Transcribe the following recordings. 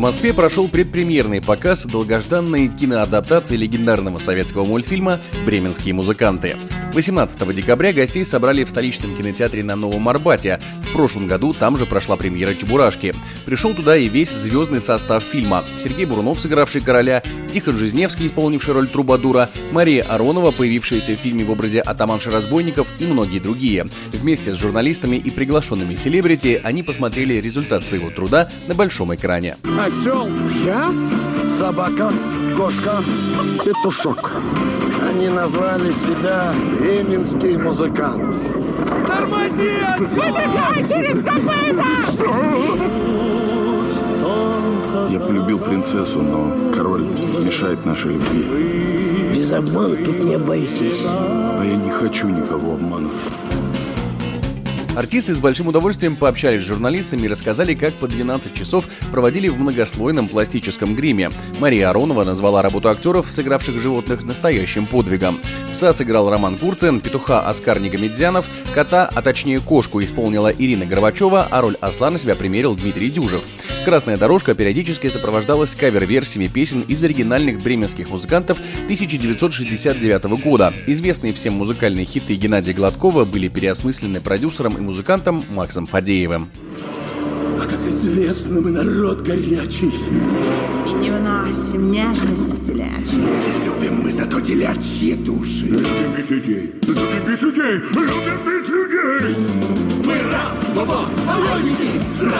Москве прошел предпремьерный показ долгожданной киноадаптации легендарного советского мультфильма «Бременские музыканты». 18 декабря гостей собрали в столичном кинотеатре на Новом Арбате. В прошлом году там же прошла премьера «Чебурашки». Пришел туда и весь звездный состав фильма. Сергей Бурунов, сыгравший короля, Тихон Жизневский, исполнивший роль Трубадура, Мария Аронова, появившаяся в фильме в образе атаманши разбойников и многие другие. Вместе с журналистами и приглашенными селебрити они посмотрели результат своего труда на большом экране. Осел, я, собака, кошка, петушок. Они назвали себя бременские музыканты. Тормози Я полюбил принцессу, но король мешает нашей любви. Без обмана тут не обойтись. А я не хочу никого обмануть. Артисты с большим удовольствием пообщались с журналистами и рассказали, как по 12 часов проводили в многослойном пластическом гриме. Мария Аронова назвала работу актеров, сыгравших животных, настоящим подвигом. Пса сыграл Роман Курцин, петуха Оскар Нигамедзянов, кота, а точнее кошку, исполнила Ирина Горбачева, а роль осла на себя примерил Дмитрий Дюжев. Красная дорожка периодически сопровождалась кавер-версиями песен из оригинальных бременских музыкантов 1969 года. Известные всем музыкальные хиты Геннадия Гладкова были переосмыслены продюсером и музыкантом Максом Фадеевым. А как известно, мы народ горячий. И не выносим нежности телячьей. Любим мы зато телячьи души. Любим бить людей, любим бить людей, любим бить людей. Мы раз, два, разбойники, разбойники,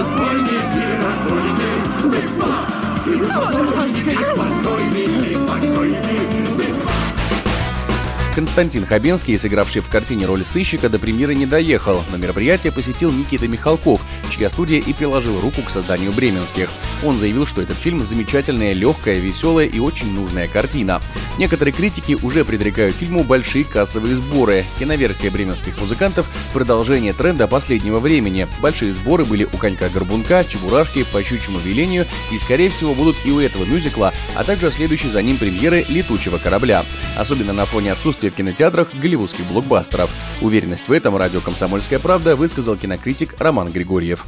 Константин Хабенский, сыгравший в картине роль сыщика, до премьеры не доехал. На мероприятие посетил Никита Михалков, чья студия и приложил руку к созданию «Бременских». Он заявил, что этот фильм замечательная, легкая, веселая и очень нужная картина. Некоторые критики уже предрекают фильму большие кассовые сборы. Киноверсия «Бременских музыкантов» — продолжение тренда последнего времени. Большие сборы были у «Конька-горбунка», «Чебурашки», «По щучьему велению» и, скорее всего, будут и у этого мюзикла, а также следующей за ним премьеры «Летучего корабля». Особенно на фоне отсутствия в кинотеатрах голливудских блокбастеров. Уверенность в этом радио «Комсомольская правда» высказал кинокритик Роман Григорьев.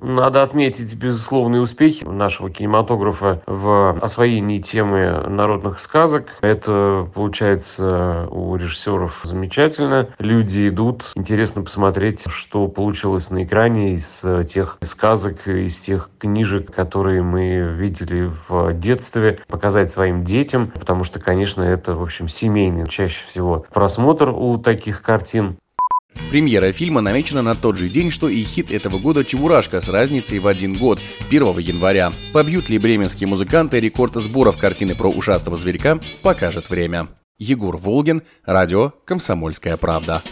Надо отметить безусловные успехи нашего кинематографа в освоении темы народных сказок. Это получается у режиссеров замечательно. Люди идут, интересно посмотреть, что получилось на экране из тех сказок, из тех книжек, которые мы видели в детстве, показать своим детям, потому что, конечно, это, в общем, семейный чаще всего просмотр у таких картин. Премьера фильма намечена на тот же день, что и хит этого года «Чебурашка» с разницей в один год, 1 января. Побьют ли бременские музыканты рекорд сборов картины про ушастого зверька, покажет время. Егор Волгин, радио «Комсомольская правда».